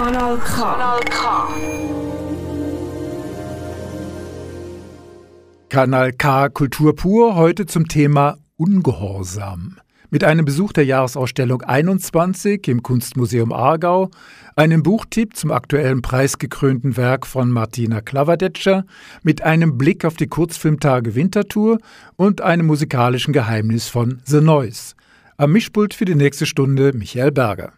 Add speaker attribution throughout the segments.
Speaker 1: Kanal K. Kanal K. Kanal K Kultur pur heute zum Thema Ungehorsam. Mit einem Besuch der Jahresausstellung 21 im Kunstmuseum Aargau, einem Buchtipp zum aktuellen preisgekrönten Werk von Martina Klavadetscher, mit einem Blick auf die Kurzfilmtage Wintertour und einem musikalischen Geheimnis von The Noise. Am Mischpult für die nächste Stunde Michael Berger.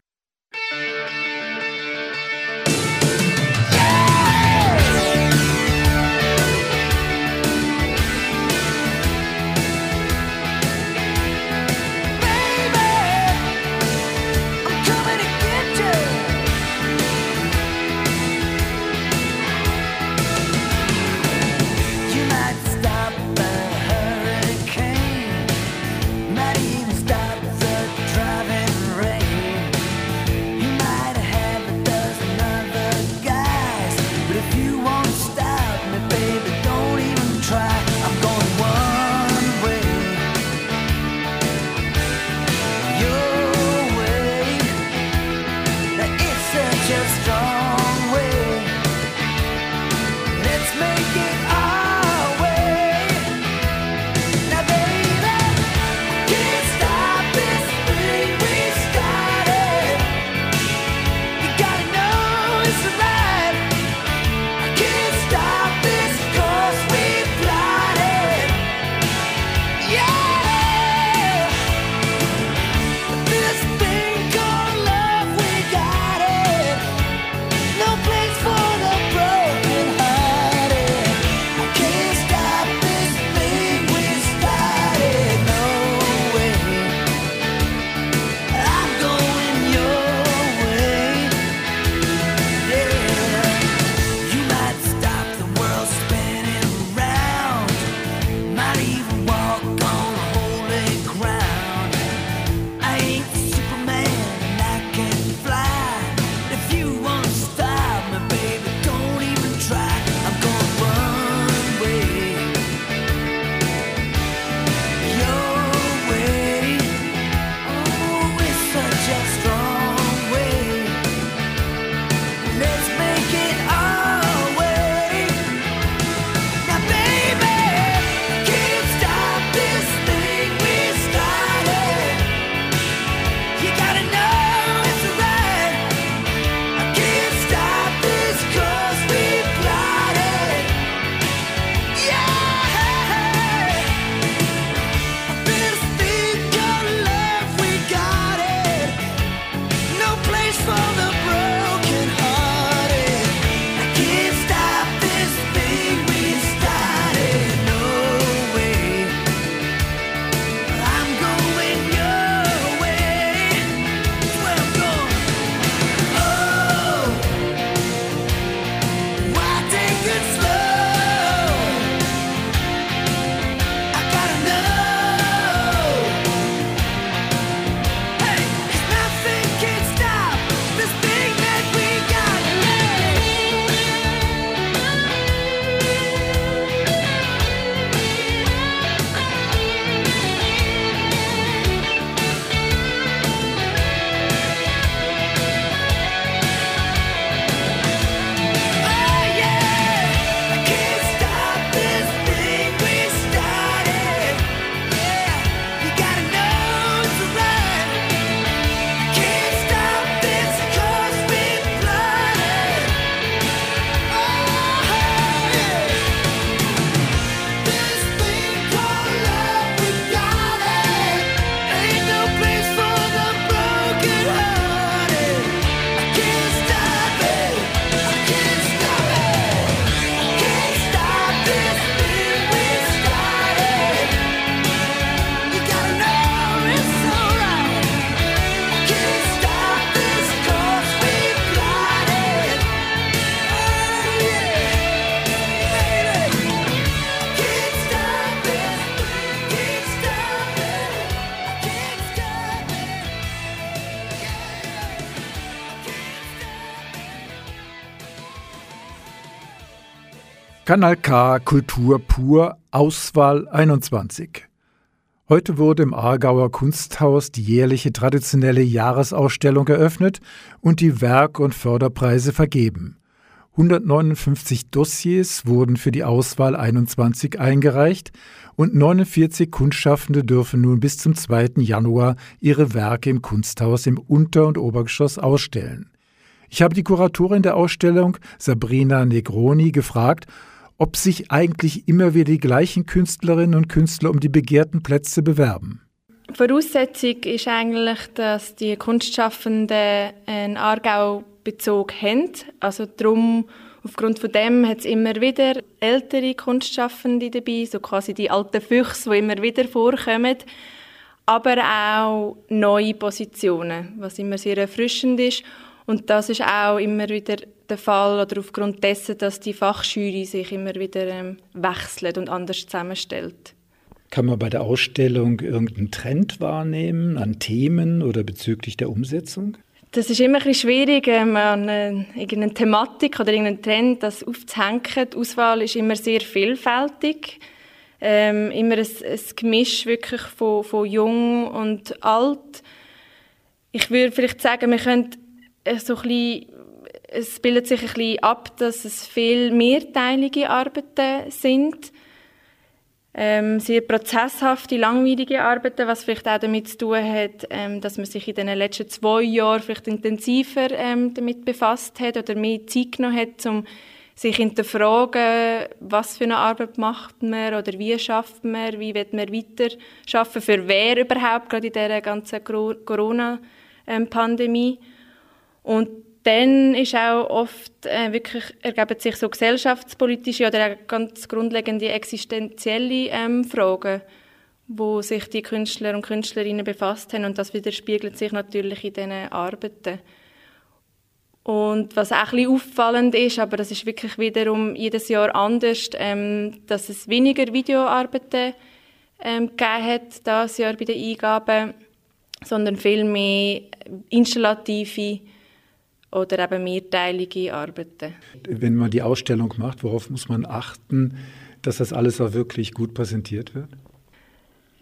Speaker 1: Kanal K Kultur pur Auswahl 21.
Speaker 2: Heute wurde im Aargauer Kunsthaus die jährliche traditionelle Jahresausstellung eröffnet und die Werk- und Förderpreise vergeben. 159 Dossiers wurden für die Auswahl 21 eingereicht und 49 Kunstschaffende dürfen nun bis zum 2. Januar ihre Werke im Kunsthaus im Unter- und Obergeschoss ausstellen. Ich habe die Kuratorin der Ausstellung, Sabrina Negroni, gefragt, ob sich eigentlich immer wieder die gleichen Künstlerinnen und Künstler um die begehrten Plätze bewerben.
Speaker 3: Voraussetzung ist eigentlich, dass die Kunstschaffenden einen Aargau-Bezug haben. Also darum, aufgrund von dem hat es immer wieder ältere Kunstschaffende dabei, so quasi die alten Füchse, die immer wieder vorkommen. Aber auch neue Positionen, was immer sehr erfrischend ist. Und das ist auch immer wieder der Fall oder aufgrund dessen, dass die Fachjury sich immer wieder ähm, wechselt und anders zusammenstellt.
Speaker 2: Kann man bei der Ausstellung irgendeinen Trend wahrnehmen an Themen oder bezüglich der Umsetzung?
Speaker 3: Das ist immer ein bisschen schwierig, ähm, an eine, irgendeine Thematik oder irgendeinen Trend das aufzuhängen. Die Auswahl ist immer sehr vielfältig. Ähm, immer ein, ein Gemisch wirklich von, von jung und alt. Ich würde vielleicht sagen, wir können äh, so ein bisschen es bildet sich ein bisschen ab, dass es viel mehrteilige Arbeiten sind. Ähm, sehr prozesshafte, langwierige Arbeiten, was vielleicht auch damit zu tun hat, ähm, dass man sich in den letzten zwei Jahren vielleicht intensiver ähm, damit befasst hat oder mehr Zeit genommen hat, um sich hinterfragen, was für eine Arbeit macht man oder wie schafft man, wie wird man weiter schaffen, für wer überhaupt, gerade in dieser ganzen Corona-Pandemie. Und dann ist auch oft äh, wirklich ergeben sich so gesellschaftspolitische oder auch ganz grundlegende existenzielle ähm, Fragen, wo sich die Künstler und Künstlerinnen befasst haben und das widerspiegelt sich natürlich in diesen Arbeiten. Und was auch ein bisschen auffallend ist, aber das ist wirklich wiederum jedes Jahr anders, ähm, dass es weniger Videoarbeiten ähm, gegeben hat, dieses Jahr bei den Eingaben, sondern viel mehr installative oder eben mehrteilige Arbeiten.
Speaker 2: Wenn man die Ausstellung macht, worauf muss man achten, dass das alles auch wirklich gut präsentiert wird?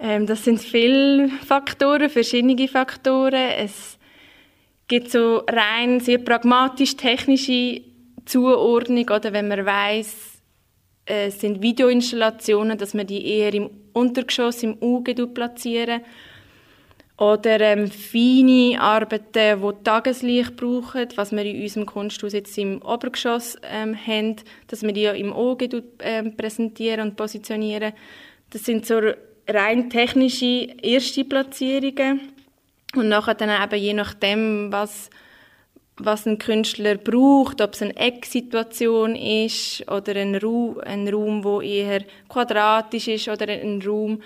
Speaker 3: Ähm, das sind viele Faktoren, verschiedene Faktoren. Es gibt so rein sehr pragmatisch technische Zuordnung oder wenn man weiß, es sind Videoinstallationen, dass man die eher im Untergeschoss, im Auge platzieren oder ähm, feine Arbeiten, die Tageslicht brauchen, was wir in unserem Kunsthaus jetzt im Obergeschoss ähm, haben, dass wir die ja im Auge ähm, präsentieren und positionieren. Das sind so rein technische erste Platzierungen. Und nachher dann eben je nachdem, was, was ein Künstler braucht, ob es eine Ecksituation ist oder ein Raum, ein Raum, wo eher quadratisch ist oder ein Raum,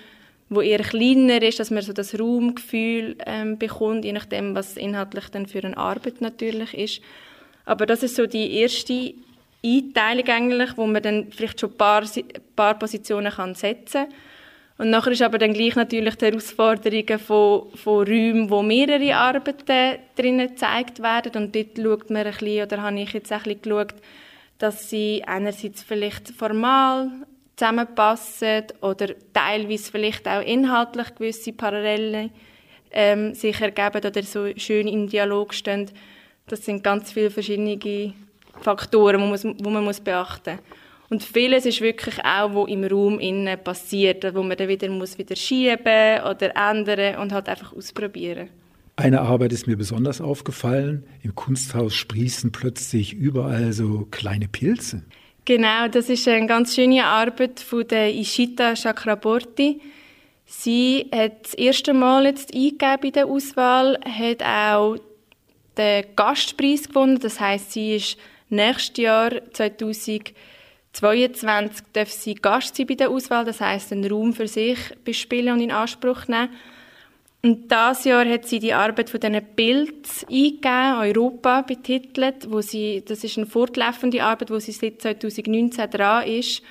Speaker 3: wo eher kleiner ist, dass man so das Raumgefühl ähm, bekommt, je nachdem, was inhaltlich dann für eine Arbeit natürlich ist. Aber das ist so die erste Einteilung eigentlich, wo man dann vielleicht schon ein paar, paar Positionen kann setzen kann. Und nachher ist aber dann gleich natürlich die Herausforderung von, von Räumen, wo mehrere Arbeiten drinnen gezeigt werden. Und dort schaut man ein bisschen, oder habe ich jetzt ein bisschen geschaut, dass sie einerseits vielleicht formal zusammenpassen oder teilweise vielleicht auch inhaltlich gewisse Parallelen ähm, sich ergeben oder so schön im Dialog stehen. Das sind ganz viele verschiedene Faktoren, die man, wo man muss beachten muss. Und vieles ist wirklich auch, wo im Raum innen passiert, wo man dann wieder muss wieder schieben oder ändern und halt einfach ausprobieren.
Speaker 2: Eine Arbeit ist mir besonders aufgefallen. Im Kunsthaus sprießen plötzlich überall so kleine Pilze.
Speaker 3: Genau, das ist eine ganz schöne Arbeit von der Ishita Chakraborty. Sie hat das erste Mal jetzt eingegeben in der Auswahl, hat auch den Gastpreis gewonnen. Das heißt, sie ist nächstes Jahr 2022 darf sie Gast sein bei der Auswahl. Das heißt, einen Raum für sich bespielen und in Anspruch nehmen. Und dieses Jahr hat sie die Arbeit von diesen Pilz eingegeben, Europa betitelt, wo sie, das ist eine fortlaufende Arbeit, wo sie seit 2019 dran ist.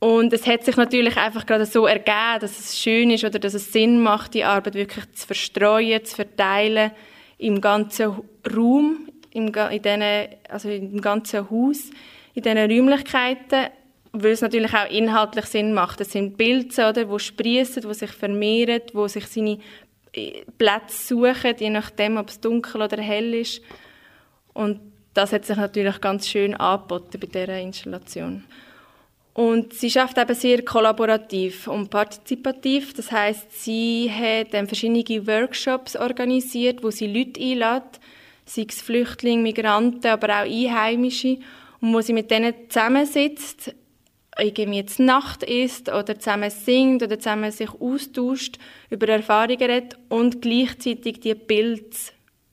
Speaker 3: Und es hat sich natürlich einfach gerade so ergeben, dass es schön ist oder dass es Sinn macht, die Arbeit wirklich zu verstreuen, zu verteilen im ganzen Raum, im, in diesen, also im ganzen Haus, in diesen Räumlichkeiten. Weil es natürlich auch inhaltlich Sinn macht. Es sind Pilze, oder, die sprießen, die sich vermehren, die sich seine äh, Plätze suchen, je nachdem, ob es dunkel oder hell ist. Und das hat sich natürlich ganz schön angeboten bei dieser Installation. Und sie schafft eben sehr kollaborativ und partizipativ. Das heißt, sie hat ähm, verschiedene Workshops organisiert, wo sie Leute einlädt, sei es Flüchtlinge, Migranten, aber auch Einheimische, und wo sie mit denen zusammensitzt, irgendwie jetzt Nacht isst oder zusammen singt oder zusammen sich austauscht, über Erfahrungen redet und gleichzeitig die Bilder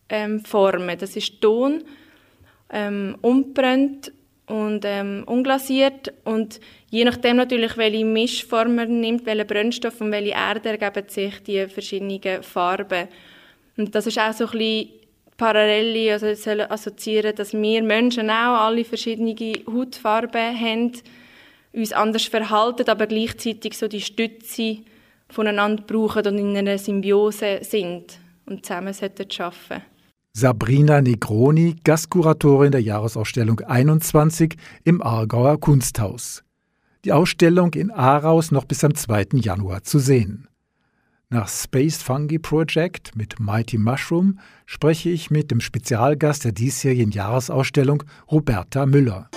Speaker 3: ähm, formen. Das ist Ton, ähm, unbrennt und ähm, unglasiert und je nachdem natürlich, welche Mischform man nimmt, welchen Brennstoff und welche Erde ergeben sich die verschiedenen Farben. Und das ist auch so ein bisschen Parallele, also soll assoziieren, dass wir Menschen auch alle verschiedene Hautfarben haben, uns anders verhalten, aber gleichzeitig so die Stütze voneinander brauchen und in einer Symbiose sind und zusammen sollten arbeiten.
Speaker 2: Sabrina Negroni, Gastkuratorin der Jahresausstellung 21 im Aargauer Kunsthaus. Die Ausstellung in Aarau noch bis am 2. Januar zu sehen. Nach Space Fungi Project mit Mighty Mushroom spreche ich mit dem Spezialgast der diesjährigen Jahresausstellung, Roberta Müller.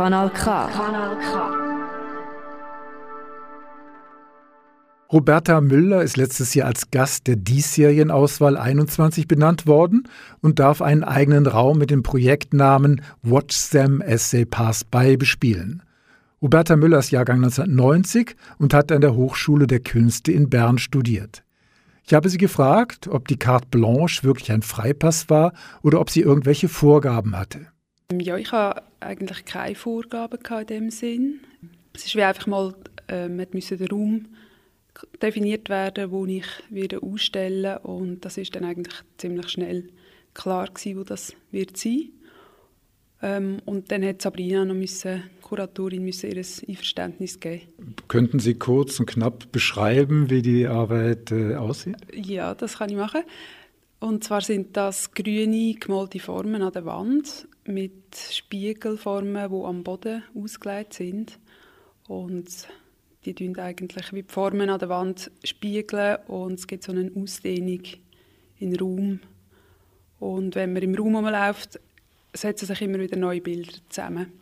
Speaker 4: Kanal K. Kanal K.
Speaker 2: Roberta Müller ist letztes Jahr als Gast der Diesserienauswahl 21 benannt worden und darf einen eigenen Raum mit dem Projektnamen Watch Them as They Pass By bespielen. Roberta Müller ist Jahrgang 1990 und hat an der Hochschule der Künste in Bern studiert. Ich habe sie gefragt, ob die Carte Blanche wirklich ein Freipass war oder ob sie irgendwelche Vorgaben hatte.
Speaker 5: Ja, ich habe eigentlich keine Vorgaben in dem Sinn. Es ist wie einfach mal, äh, man musste den Raum definiert werden, wo ich wieder ausstellen und das ist dann eigentlich ziemlich schnell klar gewesen, wo das wird sein. Ähm, und dann hat Sabrina noch müssen, Kuratorin müssen ihr Einverständnis geben.
Speaker 2: Könnten Sie kurz und knapp beschreiben, wie die Arbeit äh, aussieht?
Speaker 5: Ja, das kann ich machen. Und zwar sind das grüne gemalte Formen an der Wand mit Spiegelformen, die am Boden ausgelegt sind. Und die tun eigentlich wie die Formen an der Wand spiegeln und es gibt so eine Ausdehnung in den Raum. Und wenn man im Raum rumläuft, setzen sich immer wieder neue Bilder zusammen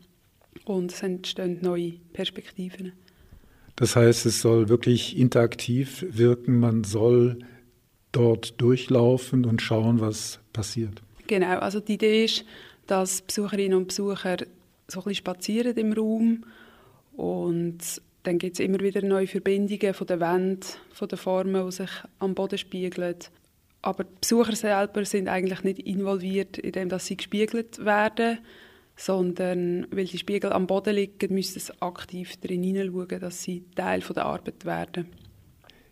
Speaker 5: und es entstehen neue Perspektiven.
Speaker 2: Das heißt, es soll wirklich interaktiv wirken, man soll dort durchlaufen und schauen, was passiert.
Speaker 5: Genau, also die Idee ist, dass Besucherinnen und Besucher so ein bisschen spazieren im Raum und dann gibt es immer wieder neue Verbindungen von der Wände, von den Formen, die sich am Boden spiegeln. Aber die Besucher selber sind eigentlich nicht involviert, indem sie gespiegelt werden, sondern weil die Spiegel am Boden liegen, müssen sie aktiv darin hineinschauen, dass sie Teil der Arbeit werden.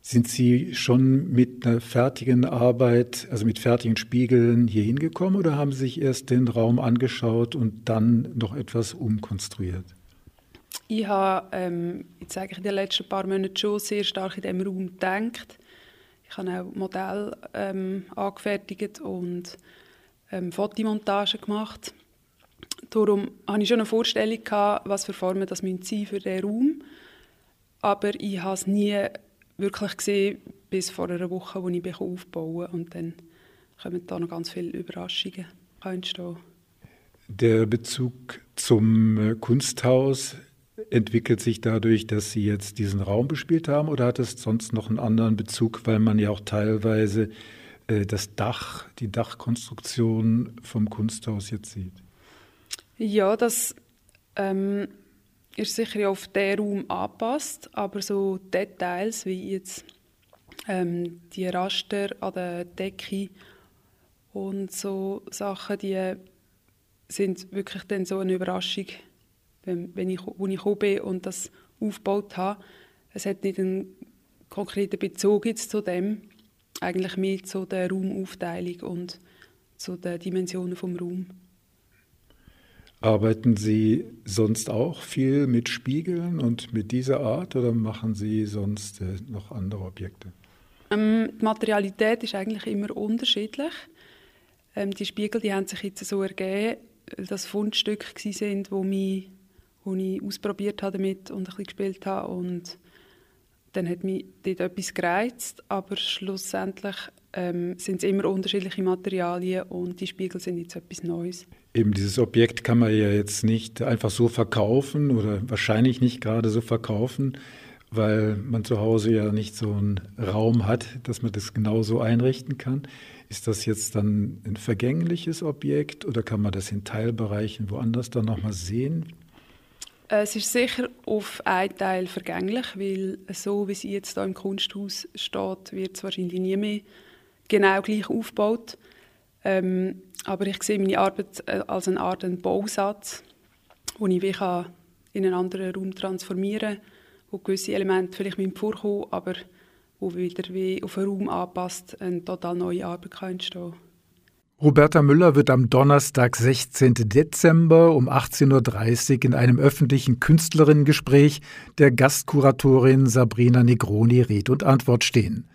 Speaker 2: Sind Sie schon mit einer fertigen Arbeit, also mit fertigen Spiegeln hier hingekommen oder haben Sie sich erst den Raum angeschaut und dann noch etwas umkonstruiert?
Speaker 5: Ich habe ähm, jetzt eigentlich in den letzten paar Monaten schon sehr stark in diesem Raum gedacht. Ich habe auch Modell ähm, angefertigt und ähm, Fotomontagen gemacht. Darum hatte ich schon eine Vorstellung, gehabt, was für Formen das sein für diesen Raum. Aber ich habe es nie wirklich gesehen, bis vor einer Woche, wo ich aufbauen Und dann kommen da noch ganz viele Überraschungen entstehen.
Speaker 2: Der Bezug zum äh, Kunsthaus entwickelt sich dadurch, dass Sie jetzt diesen Raum bespielt haben oder hat es sonst noch einen anderen Bezug, weil man ja auch teilweise äh, das Dach, die Dachkonstruktion vom Kunsthaus jetzt sieht?
Speaker 5: Ja, das ähm, ist sicher auf den Raum angepasst, aber so Details wie jetzt ähm, die Raster an der Decke und so Sachen, die sind wirklich dann so eine Überraschung wenn, wenn ich, wo ich gekommen bin und das aufgebaut habe. Es hat nicht einen konkreten Bezug jetzt zu dem, eigentlich mehr zu der Raumaufteilung und zu den Dimensionen vom Raum.
Speaker 2: Arbeiten Sie sonst auch viel mit Spiegeln und mit dieser Art oder machen Sie sonst äh, noch andere Objekte?
Speaker 5: Ähm, die Materialität ist eigentlich immer unterschiedlich. Ähm, die Spiegel die haben sich jetzt so ergeben, dass Fundstücke sind, wo mich wo ich ausprobiert habe damit und ein bisschen gespielt habe und dann hat mich dort etwas gereizt, aber schlussendlich ähm, sind es immer unterschiedliche Materialien und die Spiegel sind jetzt etwas Neues.
Speaker 2: Eben dieses Objekt kann man ja jetzt nicht einfach so verkaufen oder wahrscheinlich nicht gerade so verkaufen, weil man zu Hause ja nicht so einen Raum hat, dass man das genauso einrichten kann. Ist das jetzt dann ein vergängliches Objekt oder kann man das in Teilbereichen woanders dann nochmal sehen?
Speaker 5: Es ist sicher auf einen Teil vergänglich, weil so wie sie jetzt hier im Kunsthaus steht, wird es wahrscheinlich nie mehr genau gleich aufgebaut. Ähm, aber ich sehe meine Arbeit äh, als eine Art Bausatz, den ich wie kann in einen anderen Raum transformieren kann, wo gewisse Elemente vielleicht vorkommen aber wo wieder wie auf einen Raum anpasst, eine total neue Arbeit kann entstehen kann.
Speaker 2: Roberta Müller wird am Donnerstag, 16. Dezember um 18.30 Uhr in einem öffentlichen Künstlerinnengespräch der Gastkuratorin Sabrina Negroni Red und Antwort stehen.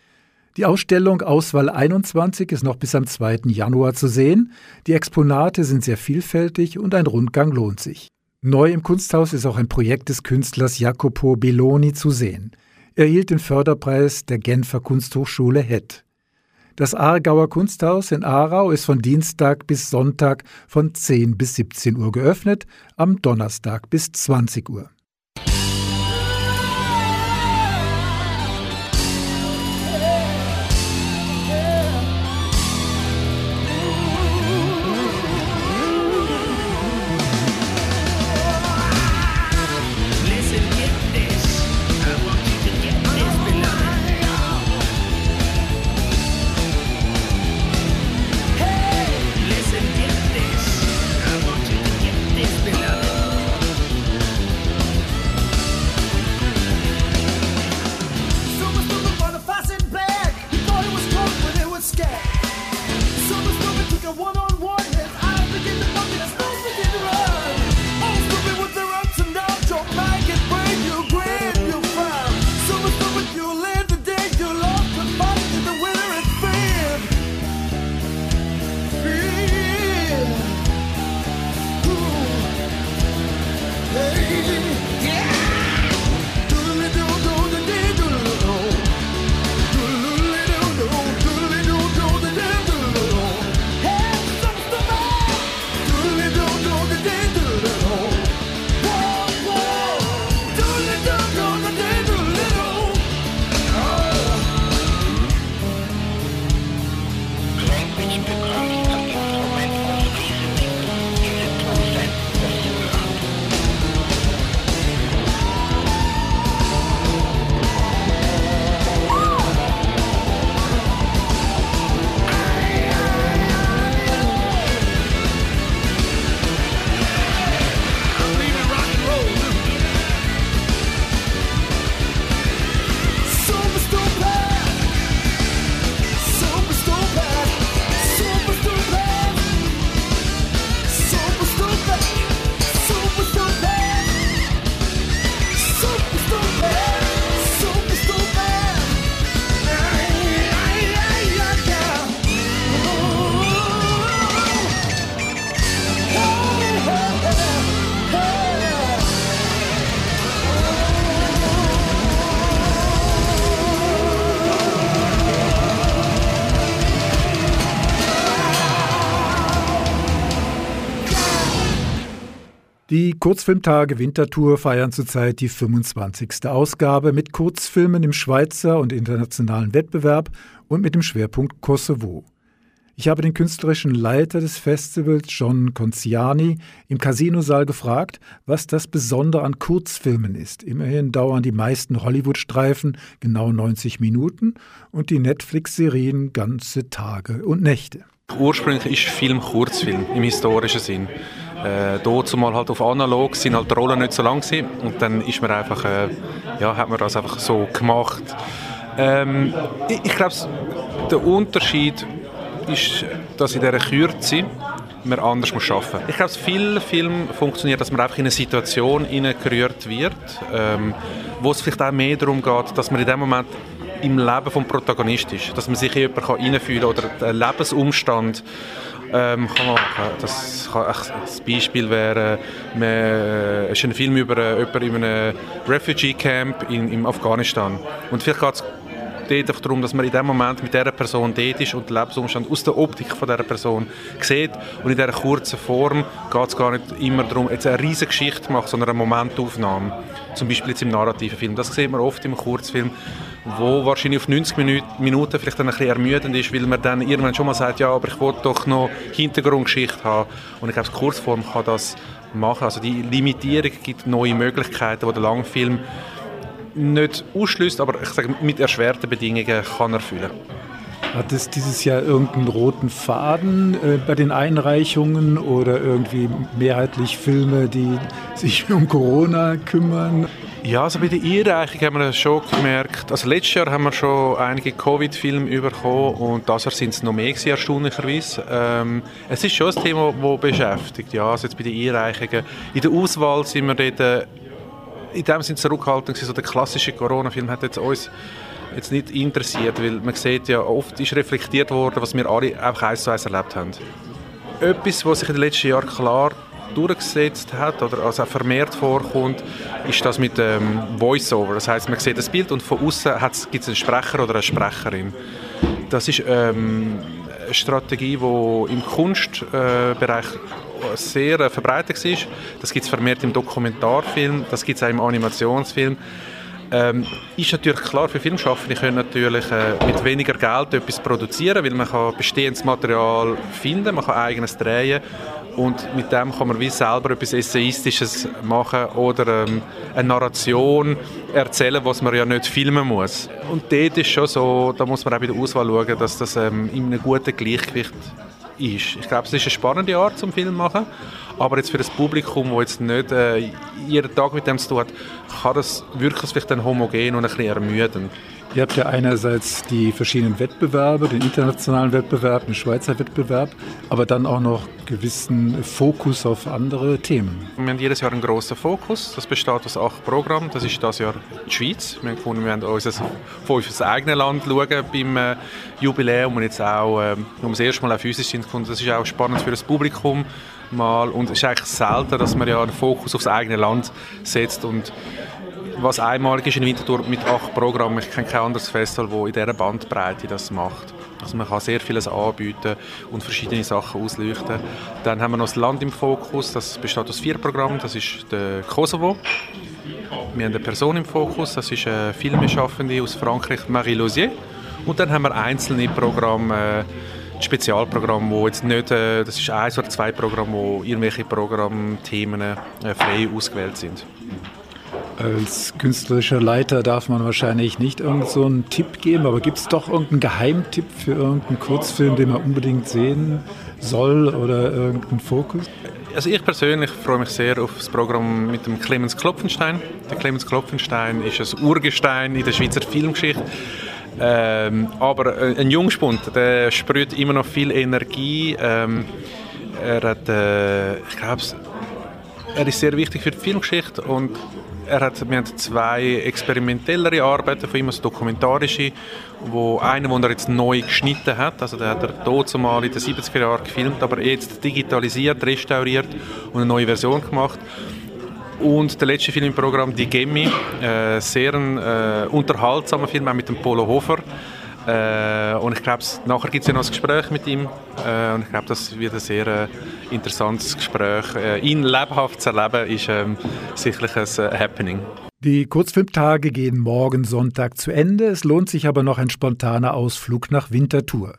Speaker 2: Die Ausstellung Auswahl 21 ist noch bis am 2. Januar zu sehen. Die Exponate sind sehr vielfältig und ein Rundgang lohnt sich. Neu im Kunsthaus ist auch ein Projekt des Künstlers Jacopo Belloni zu sehen. Er erhielt den Förderpreis der Genfer Kunsthochschule Hett.
Speaker 6: Das Aargauer Kunsthaus in Aarau ist von Dienstag bis Sonntag von 10 bis 17 Uhr geöffnet, am Donnerstag bis 20 Uhr. Kurzfilmtage Wintertour feiern zurzeit die 25. Ausgabe mit Kurzfilmen im Schweizer und internationalen Wettbewerb und mit dem Schwerpunkt Kosovo. Ich habe den künstlerischen Leiter des Festivals, John Conciani, im Casinosaal gefragt, was das Besondere an Kurzfilmen ist. Immerhin dauern die meisten Hollywood-Streifen genau 90 Minuten und die Netflix-Serien ganze Tage und Nächte.
Speaker 7: Ursprünglich ist Film Kurzfilm im historischen Sinn. Äh, dort mal halt auf analog sind halt die Rollen nicht so lang gewesen. und dann ist man einfach, äh, ja, hat man das einfach so gemacht. Ähm, ich, ich glaube, der Unterschied ist, dass in dieser Kürze man anders muss muss. Ich glaube, viel Film funktioniert, dass man einfach in eine Situation gerührt wird, ähm, wo es vielleicht auch mehr darum geht, dass man in dem Moment im Leben des Protagonisten ist, dass man sich in jemanden reinfühlen kann oder den Lebensumstand ähm, kann man machen. Das, kann, das Beispiel wäre, man, es ist ein Film über jemanden in einem Refugee Camp in, in Afghanistan. Und vielleicht geht es dort darum, dass man in dem Moment mit dieser Person dort ist und den Lebensumstand aus der Optik von dieser Person sieht. Und in dieser kurzen Form geht es gar nicht immer darum, jetzt eine riesige Geschichte zu machen, sondern eine Momentaufnahme. Zum Beispiel jetzt im narrativen Film. Das sieht man oft im Kurzfilm, wo wahrscheinlich auf 90 Minuten vielleicht dann ein bisschen ermüdend ist, weil man dann irgendwann schon mal sagt, ja, aber ich wollte doch noch Hintergrundgeschichte haben. Und ich glaube, die Kurzform kann das machen. Also die Limitierung gibt neue Möglichkeiten, die der Langfilm nicht ausschließt, aber ich sage, mit erschwerten Bedingungen kann erfüllen.
Speaker 6: Hat es dieses Jahr irgendeinen roten Faden äh, bei den Einreichungen oder irgendwie mehrheitlich Filme, die sich um Corona kümmern?
Speaker 7: Ja, also bei der Einreichung haben wir schon gemerkt, also letztes Jahr haben wir schon einige Covid-Filme bekommen und das Jahr sind es noch mehr gewesen, erstaunlicherweise. Ähm, es ist schon ein Thema, das beschäftigt, ja, also jetzt bei den Einreichungen. In der Auswahl sind wir dort äh, in dem Sinne zurückhaltend so der klassische Corona-Film hat jetzt uns jetzt nicht interessiert, weil man sieht ja, oft ist reflektiert worden, was wir alle auch eins zu eins erlebt haben. Etwas, was sich in den letzten Jahren klar durchgesetzt hat oder also vermehrt vorkommt, ist das mit dem ähm, Voice-Over. Das heißt, man sieht das Bild und von außen gibt es einen Sprecher oder eine Sprecherin. Das ist ähm, eine Strategie, die im Kunstbereich äh, sehr äh, verbreitet ist. Das gibt es vermehrt im Dokumentarfilm, das gibt es auch im Animationsfilm. Ähm, ist natürlich klar, für Filmschaffende können natürlich äh, mit weniger Geld etwas produzieren, weil man kann bestehendes Material finden, man kann eigenes drehen und mit dem kann man wie selber etwas Essayistisches machen oder ähm, eine Narration erzählen, was man ja nicht filmen muss. Und dort ist schon so, da muss man auch bei der Auswahl schauen, dass das ähm, in einem guten Gleichgewicht ist. Ich glaube, es ist eine spannende Art zum Film machen, aber jetzt für das Publikum, das jetzt nicht äh, jeden Tag mit dem zu tun hat, kann das wirklich vielleicht dann homogen und ein bisschen ermüden.
Speaker 2: Ihr habt ja einerseits die verschiedenen Wettbewerbe, den internationalen Wettbewerb, den Schweizer Wettbewerb, aber dann auch noch gewissen Fokus auf andere Themen.
Speaker 7: Wir haben jedes Jahr einen grossen Fokus. Das besteht aus acht Programmen. Das ist das Jahr die Schweiz. Wir haben gefunden, wir haben unser, von unser eigenes Land schauen beim äh, Jubiläum und jetzt auch äh, um das erste Mal auch physisch sind. Das ist auch spannend für das Publikum mal und es ist eigentlich selten, dass man ja einen Fokus aufs eigene Land setzt und was einmalig ist in Winterthur mit acht Programmen. Ich kenne kein anderes Festival, das in dieser Bandbreite das macht. Also man kann sehr vieles anbieten und verschiedene Sachen ausleuchten. Dann haben wir noch das Land im Fokus, das besteht aus vier Programmen. Das ist der Kosovo. Wir haben eine Person im Fokus, das ist eine Filmschaffende aus Frankreich, Marie Lausier. Und dann haben wir einzelne Programme, äh, Spezialprogramme, wo jetzt nicht, äh, das ist eins oder zwei Programme, wo irgendwelche Programmthemen äh, frei ausgewählt sind.
Speaker 2: Als künstlerischer Leiter darf man wahrscheinlich nicht irgend so Tipp geben, aber gibt es doch irgendeinen Geheimtipp für irgendeinen Kurzfilm, den man unbedingt sehen soll oder irgendeinen Fokus?
Speaker 7: Also ich persönlich freue mich sehr auf das Programm mit dem Clemens Klopfenstein. Der Clemens Klopfenstein ist ein Urgestein in der Schweizer Filmgeschichte. Ähm, aber ein Jungspund, der sprüht immer noch viel Energie. Ähm, er hat, äh, ich glaube, er ist sehr wichtig für die Filmgeschichte und er hat, wir haben zwei experimentellere Arbeiten von ihm, also dokumentarische, wo eine, wo er jetzt neu geschnitten hat, also der hat er dort zumal in den 70er Jahren gefilmt, aber jetzt digitalisiert, restauriert und eine neue Version gemacht. Und der letzte Film im Programm, Die Gemmi, äh, sehr ein äh, unterhaltsamer Film, auch mit dem Polo Hofer. Äh, und ich glaube, nachher gibt es ja noch ein Gespräch mit ihm. Äh, und ich glaube, das wird ein sehr äh, interessantes Gespräch. Äh, ihn lebhaft zu erleben, ist ähm, sicherlich ein äh, Happening.
Speaker 2: Die Kurzfilmtage gehen morgen Sonntag zu Ende. Es lohnt sich aber noch ein spontaner Ausflug nach Winterthur.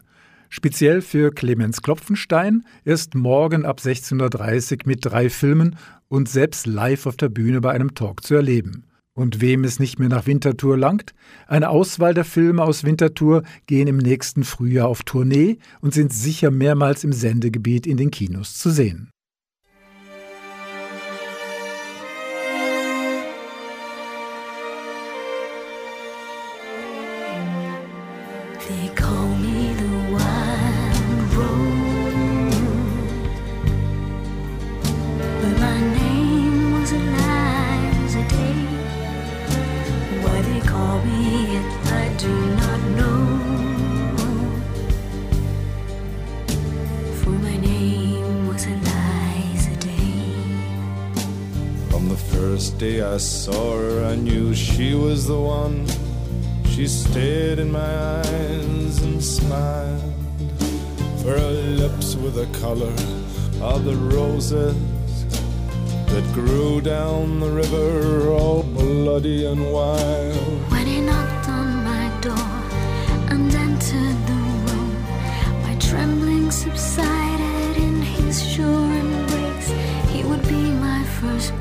Speaker 2: Speziell für Clemens Klopfenstein ist morgen ab 16.30 Uhr mit drei Filmen und selbst live auf der Bühne bei einem Talk zu erleben. Und wem es nicht mehr nach Winterthur langt? Eine Auswahl der Filme aus Winterthur gehen im nächsten Frühjahr auf Tournee und sind sicher mehrmals im Sendegebiet in den Kinos zu sehen.
Speaker 8: I saw her, I knew she was the one. She stared in my eyes and smiled. For her lips were the color of the roses that grew down the river, all bloody and wild.
Speaker 9: When he knocked on my door and entered the room, my trembling subsided in his sure embrace. He would be my first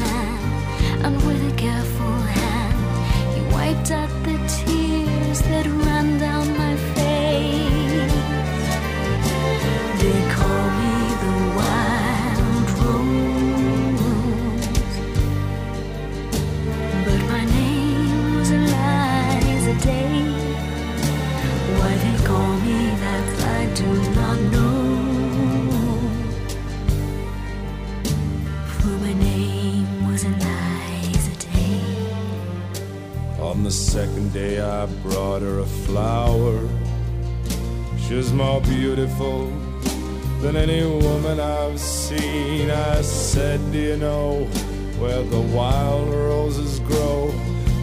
Speaker 9: set
Speaker 8: On the second day, I brought her a flower. She's more beautiful than any woman I've seen. I said, Do you know where the wild roses grow?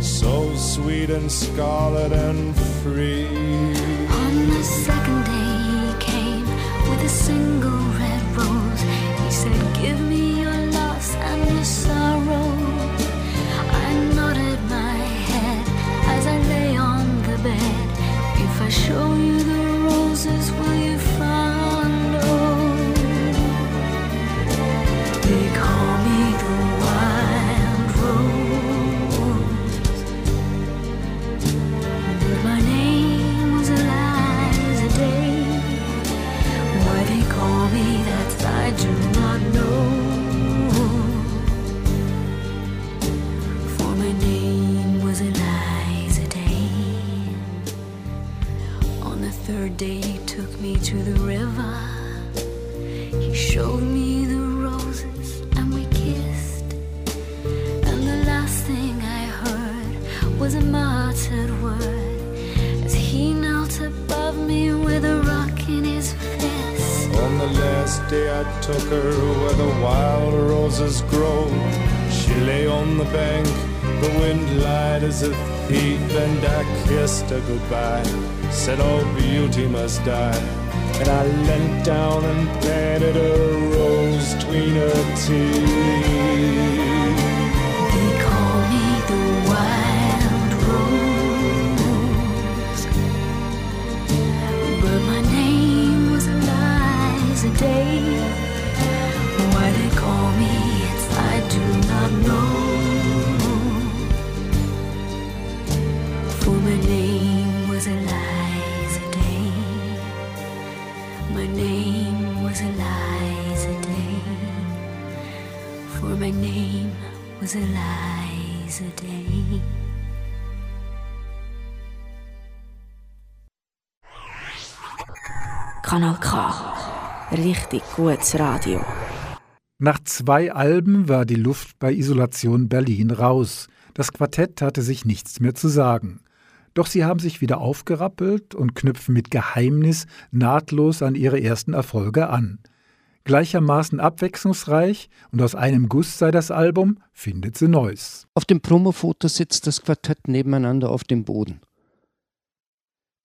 Speaker 8: So sweet and scarlet and free.
Speaker 9: On the second day he came with a single kissed
Speaker 8: her goodbye. Said all beauty must die. And I leant down and planted a rose between her teeth.
Speaker 4: Richtig gutes Radio.
Speaker 2: Nach zwei Alben war die Luft bei Isolation Berlin raus. Das Quartett hatte sich nichts mehr zu sagen. Doch sie haben sich wieder aufgerappelt und knüpfen mit Geheimnis nahtlos an ihre ersten Erfolge an. Gleichermaßen abwechslungsreich und aus einem Guss sei das Album, findet sie Neues.
Speaker 10: Auf dem Promofoto sitzt das Quartett nebeneinander auf dem Boden.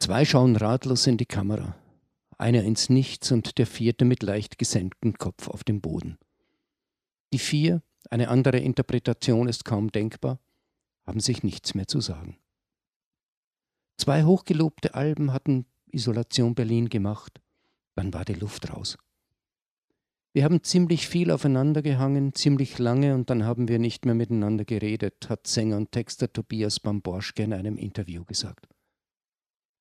Speaker 10: Zwei schauen ratlos in die Kamera, einer ins Nichts und der vierte mit leicht gesenktem Kopf auf dem Boden. Die vier, eine andere Interpretation ist kaum denkbar, haben sich nichts mehr zu sagen. Zwei hochgelobte Alben hatten Isolation Berlin gemacht, dann war die Luft raus. Wir haben ziemlich viel aufeinander gehangen, ziemlich lange, und dann haben wir nicht mehr miteinander geredet, hat Sänger und Texter Tobias Bamborschke in einem Interview gesagt.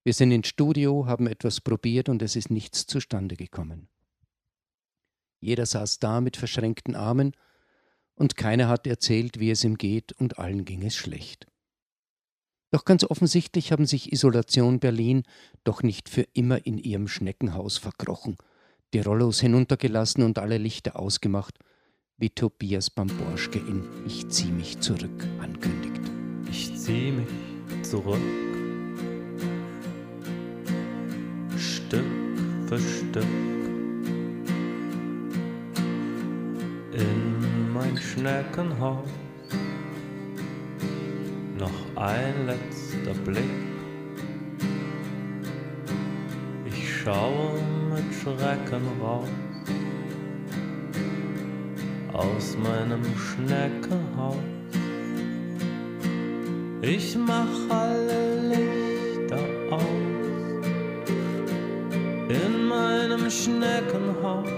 Speaker 10: Wir sind ins Studio, haben etwas probiert und es ist nichts zustande gekommen. Jeder saß da mit verschränkten Armen und keiner hat erzählt, wie es ihm geht und allen ging es schlecht. Doch ganz offensichtlich haben sich Isolation Berlin doch nicht für immer in ihrem Schneckenhaus verkrochen, die Rollos hinuntergelassen und alle Lichter ausgemacht, wie Tobias Bamborschke in Ich zieh mich zurück ankündigt.
Speaker 11: Ich zieh mich zurück. Stück für Stück. In mein Schneckenhaus. Noch ein letzter Blick. Ich schaue mit Schrecken raus. Aus meinem Schneckenhaus. Ich mach alle Lichter aus in meinem Schneckenhaus.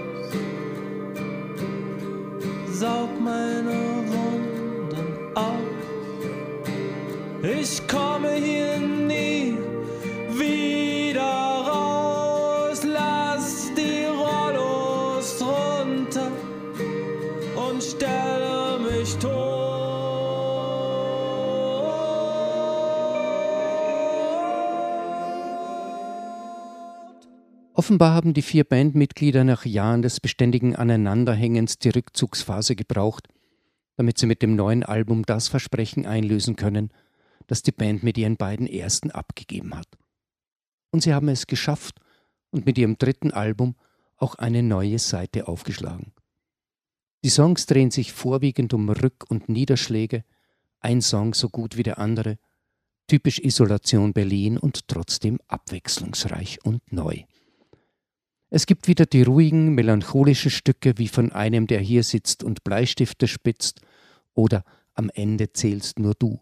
Speaker 11: Saug meine Wunden auf. Ich komme hier nie
Speaker 10: Offenbar haben die vier Bandmitglieder nach Jahren des beständigen Aneinanderhängens die Rückzugsphase gebraucht, damit sie mit dem neuen Album das Versprechen einlösen können, das die Band mit ihren beiden ersten abgegeben hat. Und sie haben es geschafft und mit ihrem dritten Album auch eine neue Seite aufgeschlagen. Die Songs drehen sich vorwiegend um Rück- und Niederschläge, ein Song so gut wie der andere, Typisch Isolation Berlin und trotzdem abwechslungsreich und neu. Es gibt wieder die ruhigen, melancholischen Stücke wie von einem, der hier sitzt und Bleistifte spitzt oder Am Ende zählst nur du.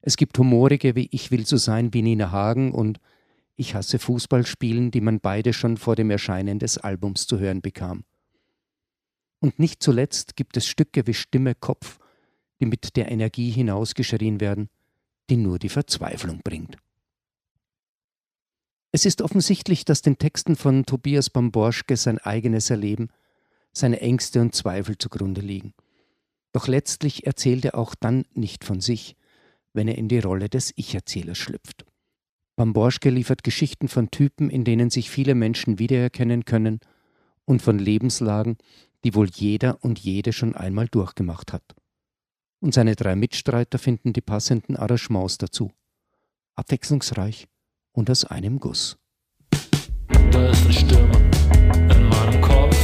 Speaker 10: Es gibt humorige wie Ich will so sein wie Nina Hagen und Ich hasse Fußballspielen, die man beide schon vor dem Erscheinen des Albums zu hören bekam. Und nicht zuletzt gibt es Stücke wie Stimme, Kopf, die mit der Energie hinausgeschrien werden, die nur die Verzweiflung bringt. Es ist offensichtlich, dass den Texten von Tobias Bamborschke sein eigenes Erleben, seine Ängste und Zweifel zugrunde liegen. Doch letztlich erzählt er auch dann nicht von sich, wenn er in die Rolle des Ich-Erzählers schlüpft. Bamborschke liefert Geschichten von Typen, in denen sich viele Menschen wiedererkennen können und von Lebenslagen, die wohl jeder und jede schon einmal durchgemacht hat. Und seine drei Mitstreiter finden die passenden Arrangements dazu. Abwechslungsreich und aus einem Guss.
Speaker 11: Da ist eine Stimme in meinem Kopf,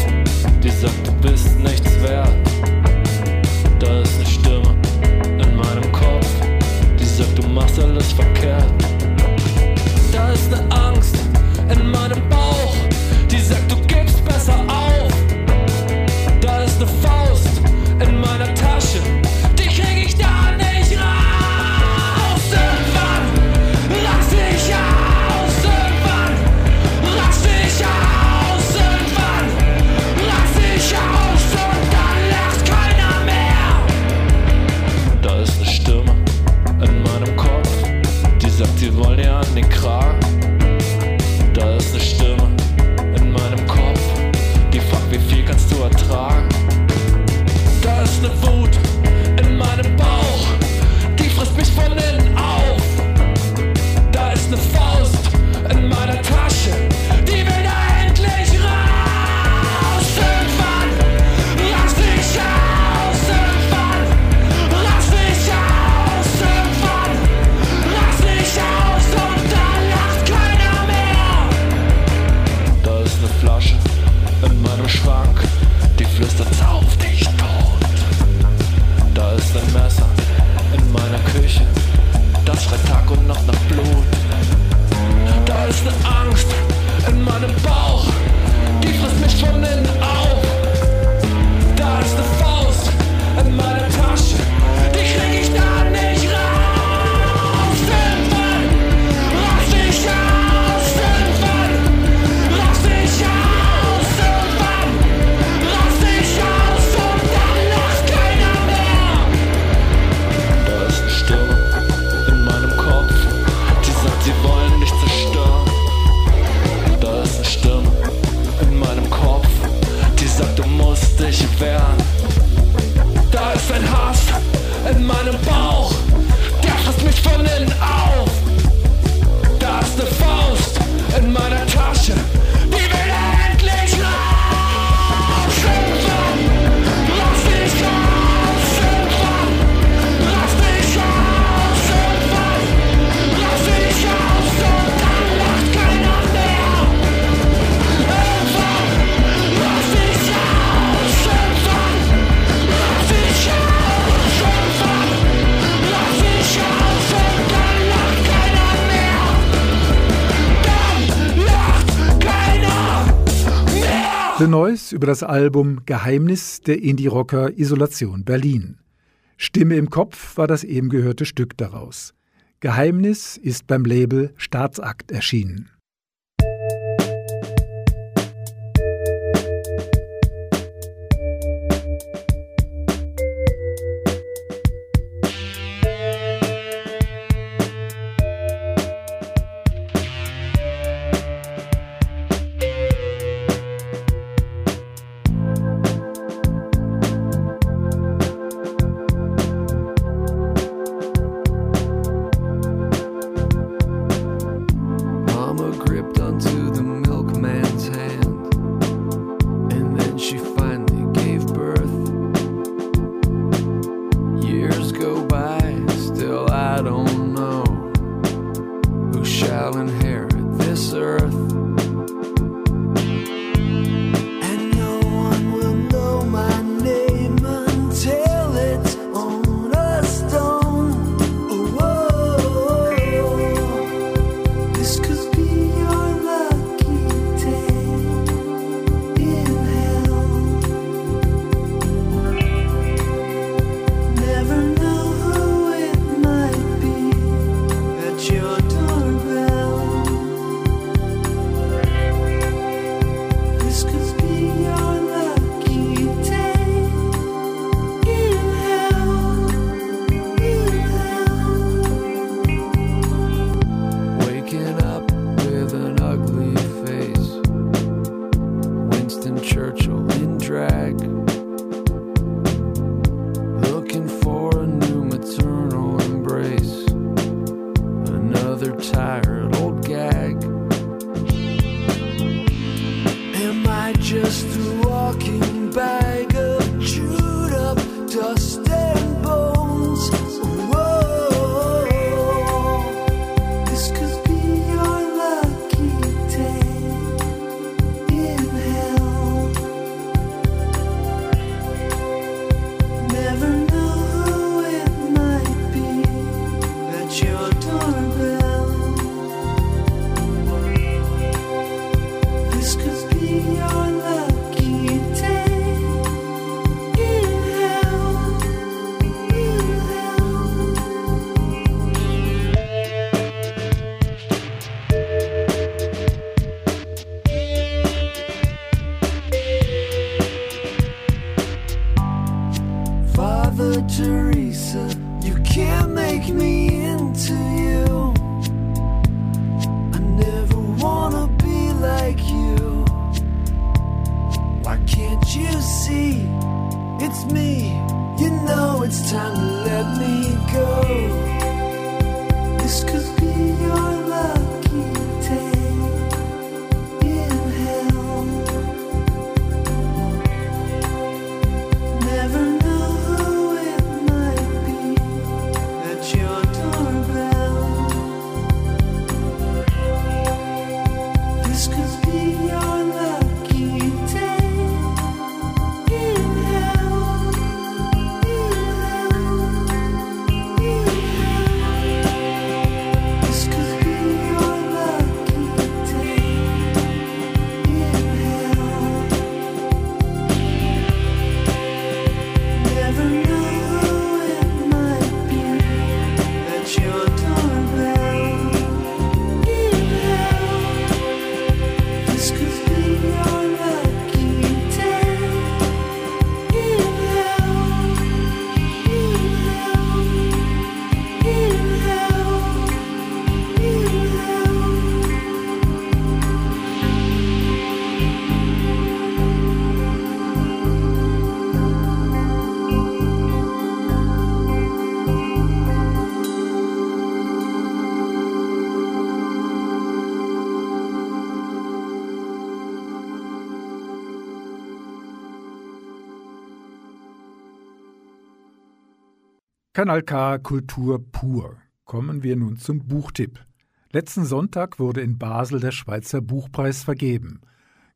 Speaker 2: Noise über das Album Geheimnis der Indie-Rocker Isolation Berlin. Stimme im Kopf war das eben gehörte Stück daraus. Geheimnis ist beim Label Staatsakt erschienen. Kanal K Kultur pur. Kommen wir nun zum Buchtipp. Letzten Sonntag wurde in Basel der Schweizer Buchpreis vergeben.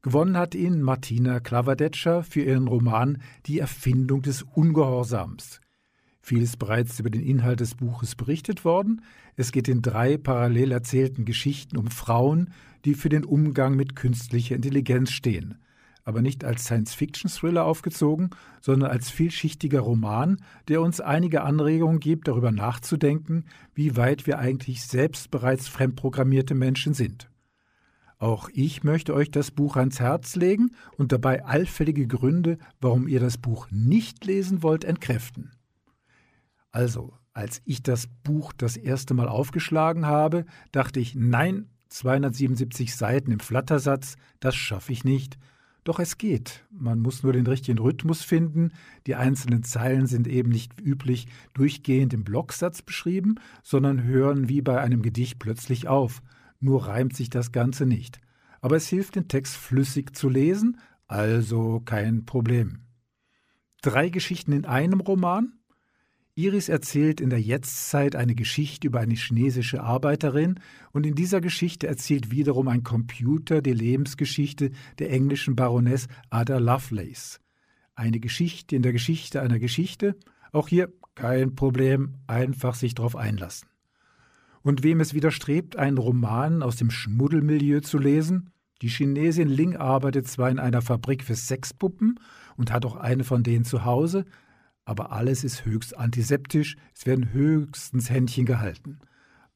Speaker 2: Gewonnen hat ihn Martina Klavadetscher für ihren Roman Die Erfindung des Ungehorsams. Viel ist bereits über den Inhalt des Buches berichtet worden. Es geht in drei parallel erzählten Geschichten um Frauen, die für den Umgang mit künstlicher Intelligenz stehen. Aber nicht als Science-Fiction-Thriller aufgezogen, sondern als vielschichtiger Roman, der uns einige Anregungen gibt, darüber nachzudenken, wie weit wir eigentlich selbst bereits fremdprogrammierte Menschen sind. Auch ich möchte euch das Buch ans Herz legen und dabei allfällige Gründe, warum ihr das Buch nicht lesen wollt, entkräften. Also, als ich das Buch das erste Mal aufgeschlagen habe, dachte ich, nein, 277 Seiten im Flattersatz, das schaffe ich nicht. Doch es geht. Man muss nur den richtigen Rhythmus finden. Die einzelnen Zeilen sind eben nicht üblich durchgehend im Blocksatz beschrieben, sondern hören wie bei einem Gedicht plötzlich auf. Nur reimt sich das Ganze nicht. Aber es hilft, den Text flüssig zu lesen, also kein Problem. Drei Geschichten in einem Roman? Iris erzählt in der Jetztzeit eine Geschichte über eine chinesische Arbeiterin und in dieser Geschichte erzählt wiederum ein Computer die Lebensgeschichte der englischen Baroness Ada Lovelace. Eine Geschichte in der Geschichte einer Geschichte, auch hier kein Problem, einfach sich darauf einlassen. Und wem es widerstrebt, einen Roman aus dem Schmuddelmilieu zu lesen, die Chinesin Ling arbeitet zwar in einer Fabrik für Sexpuppen und hat auch eine von denen zu Hause, aber alles ist höchst antiseptisch, es werden höchstens Händchen gehalten.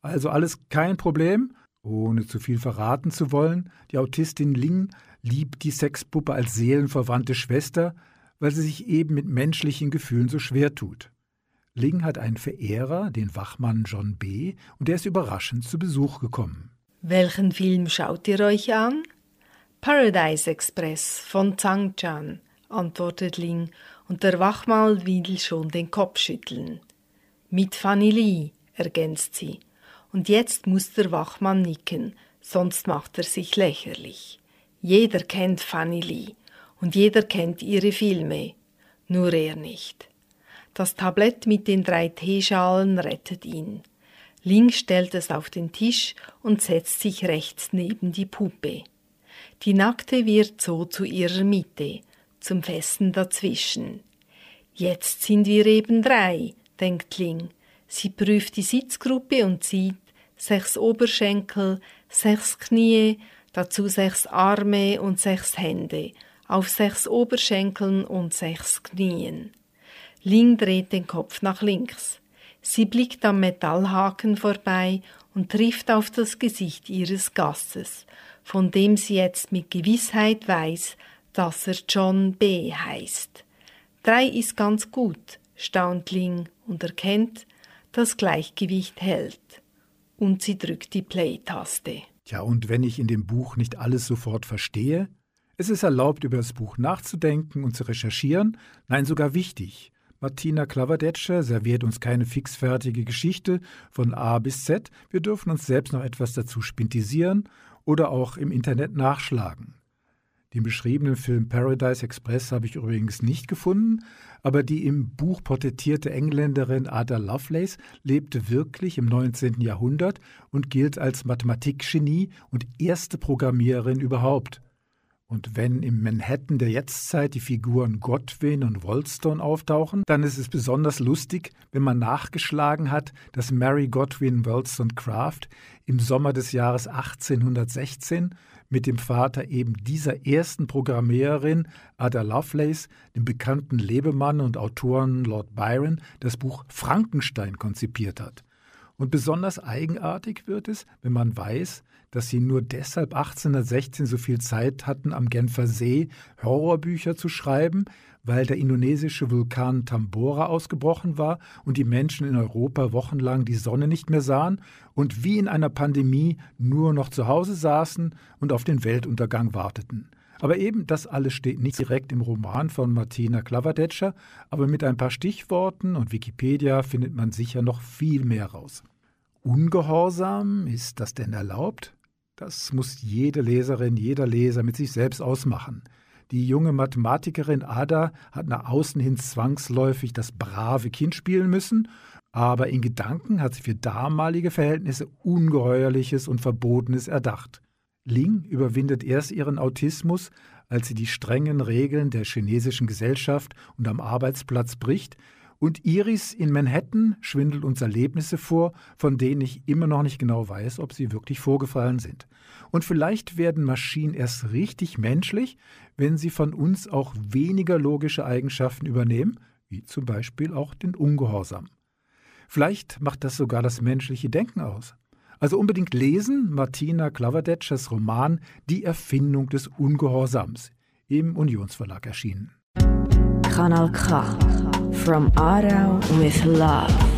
Speaker 2: Also alles kein Problem, ohne zu viel verraten zu wollen. Die Autistin Ling liebt die Sexpuppe als seelenverwandte Schwester, weil sie sich eben mit menschlichen Gefühlen so schwer tut. Ling hat einen Verehrer, den Wachmann John B., und der ist überraschend zu Besuch gekommen.
Speaker 12: Welchen Film schaut ihr euch an? Paradise Express von Zhang Chan, antwortet Ling, und der Wachmann will schon den Kopf schütteln. Mit Fanny Lee, ergänzt sie. Und jetzt muss der Wachmann nicken, sonst macht er sich lächerlich. Jeder kennt Fanny Lee und jeder kennt ihre Filme, nur er nicht. Das Tablett mit den drei Teeschalen rettet ihn. Ling stellt es auf den Tisch und setzt sich rechts neben die Puppe. Die Nackte wird so zu ihrer Mitte, zum Festen dazwischen. Jetzt sind wir eben drei, denkt Ling. Sie prüft die Sitzgruppe und sieht sechs Oberschenkel, sechs Knie, dazu sechs Arme und sechs Hände, auf sechs Oberschenkeln und sechs Knien. Ling dreht den Kopf nach links. Sie blickt am Metallhaken vorbei und trifft auf das Gesicht ihres Gastes, von dem sie jetzt mit Gewissheit weiß, dass er John B. heißt. Drei ist ganz gut, staunt Ling und erkennt, das Gleichgewicht hält. Und sie drückt die Play-Taste.
Speaker 2: Ja, und wenn ich in dem Buch nicht alles sofort verstehe, es ist erlaubt, über das Buch nachzudenken und zu recherchieren, nein, sogar wichtig. Martina Klaverdetscher serviert uns keine fixfertige Geschichte von A bis Z, wir dürfen uns selbst noch etwas dazu spintisieren oder auch im Internet nachschlagen. Den beschriebenen Film Paradise Express habe ich übrigens nicht gefunden, aber die im Buch porträtierte Engländerin Ada Lovelace lebte wirklich im 19. Jahrhundert und gilt als Mathematikgenie und erste Programmiererin überhaupt. Und wenn im Manhattan der Jetztzeit die Figuren Godwin und Wolstone auftauchen, dann ist es besonders lustig, wenn man nachgeschlagen hat, dass Mary Godwin Wolstone Craft im Sommer des Jahres 1816 mit dem Vater eben dieser ersten Programmiererin, Ada Lovelace, dem bekannten Lebemann und Autoren Lord Byron, das Buch Frankenstein konzipiert hat. Und besonders eigenartig wird es, wenn man weiß, dass sie nur deshalb 1816 so viel Zeit hatten, am Genfer See Horrorbücher zu schreiben, weil der indonesische Vulkan Tambora ausgebrochen war und die Menschen in Europa wochenlang die Sonne nicht mehr sahen und wie in einer Pandemie nur noch zu Hause saßen und auf den Weltuntergang warteten. Aber eben das alles steht nicht direkt im Roman von Martina Klaverdetscher, aber mit ein paar Stichworten und Wikipedia findet man sicher noch viel mehr raus. Ungehorsam, ist das denn erlaubt? Das muss jede Leserin, jeder Leser mit sich selbst ausmachen. Die junge Mathematikerin Ada hat nach außen hin zwangsläufig das brave Kind spielen müssen, aber in Gedanken hat sie für damalige Verhältnisse Ungeheuerliches und Verbotenes erdacht. Ling überwindet erst ihren Autismus, als sie die strengen Regeln der chinesischen Gesellschaft und am Arbeitsplatz bricht, und Iris in Manhattan schwindelt uns Erlebnisse vor, von denen ich immer noch nicht genau weiß, ob sie wirklich vorgefallen sind. Und vielleicht werden Maschinen erst richtig menschlich, wenn sie von uns auch weniger logische Eigenschaften übernehmen, wie zum Beispiel auch den Ungehorsam. Vielleicht macht das sogar das menschliche Denken aus. Also unbedingt lesen Martina Klaverdetschers Roman Die Erfindung des Ungehorsams, im Unionsverlag erschienen.
Speaker 4: Kanal K. From Aarau with love.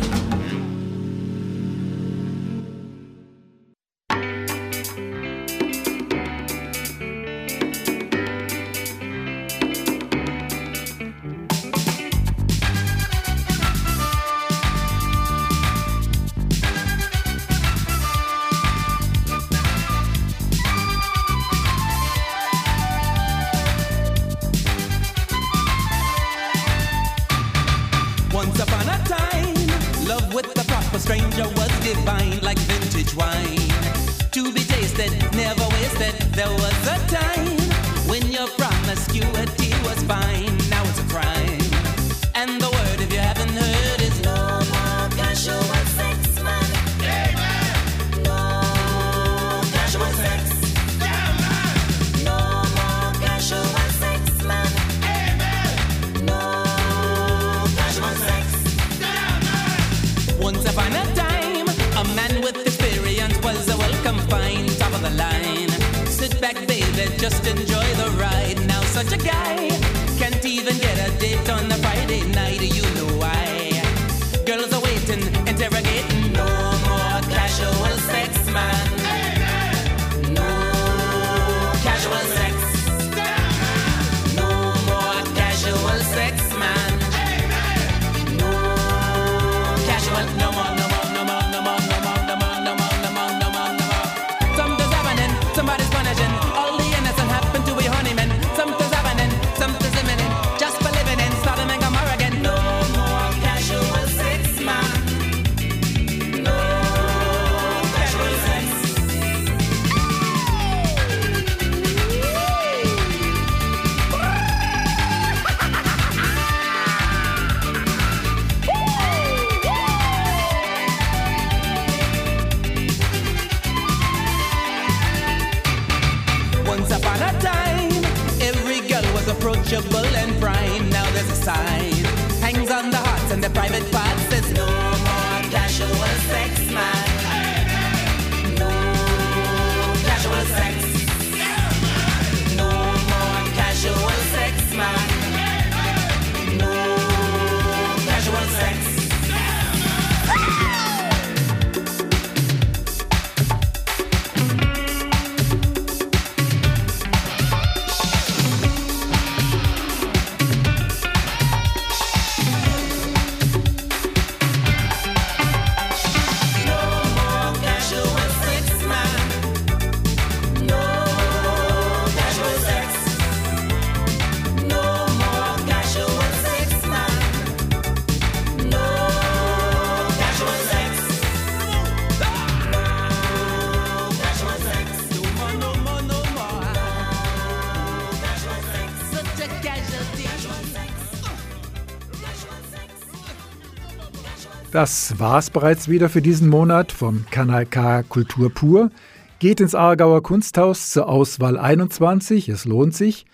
Speaker 2: Das war's bereits wieder für diesen Monat vom Kanal K Kultur pur. Geht ins Aargauer Kunsthaus zur Auswahl 21, es lohnt sich.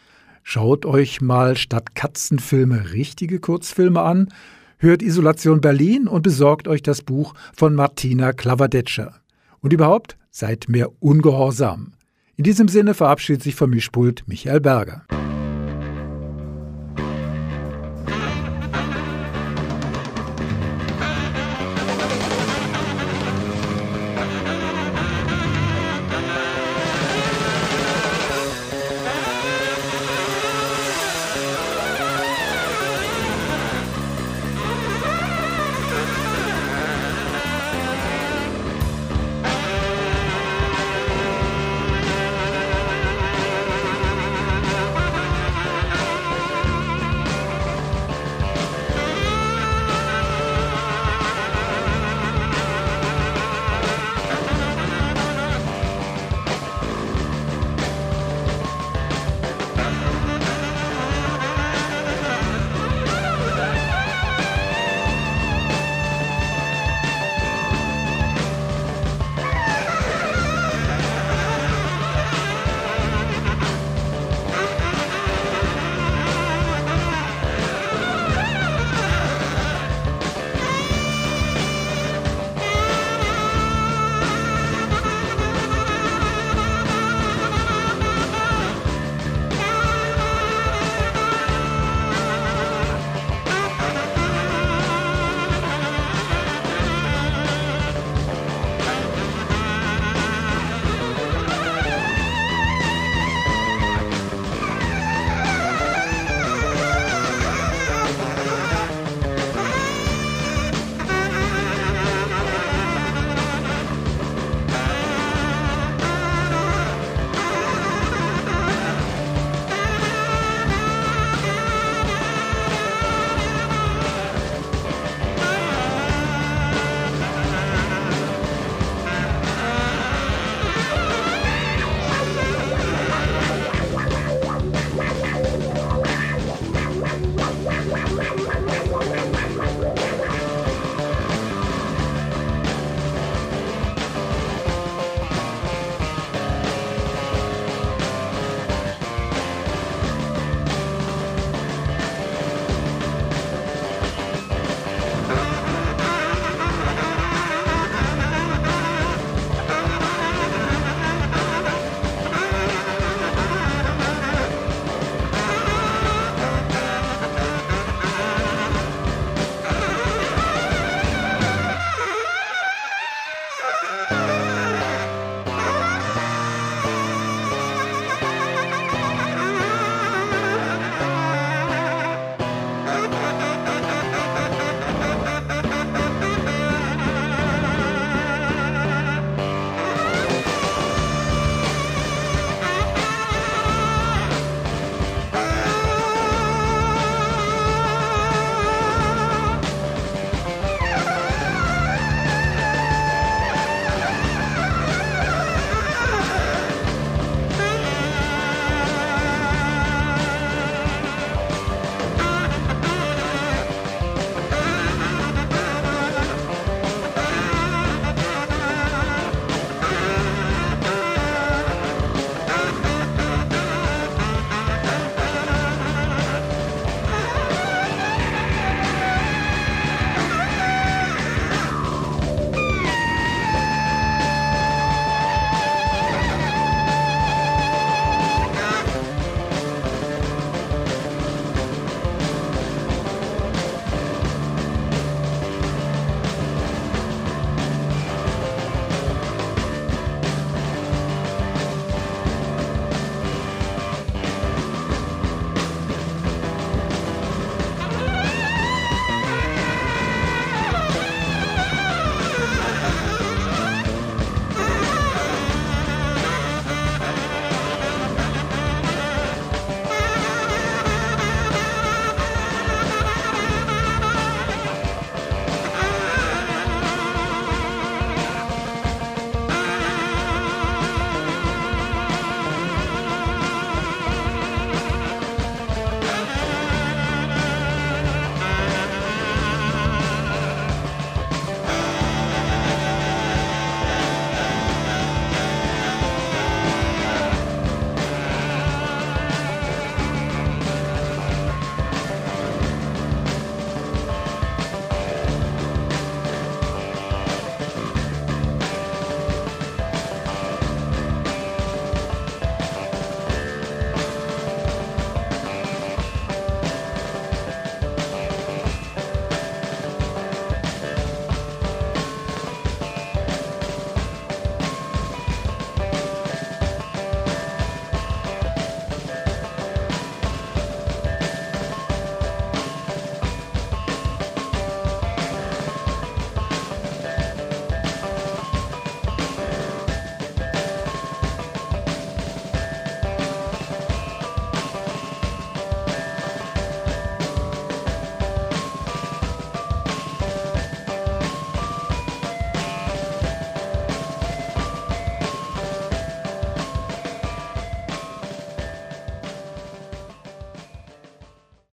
Speaker 2: Schaut euch mal statt Katzenfilme richtige Kurzfilme an, hört Isolation Berlin und besorgt euch das Buch von Martina Klavadetscher. Und überhaupt, seid mehr ungehorsam. In diesem Sinne verabschiedet sich vom Mischpult Michael Berger.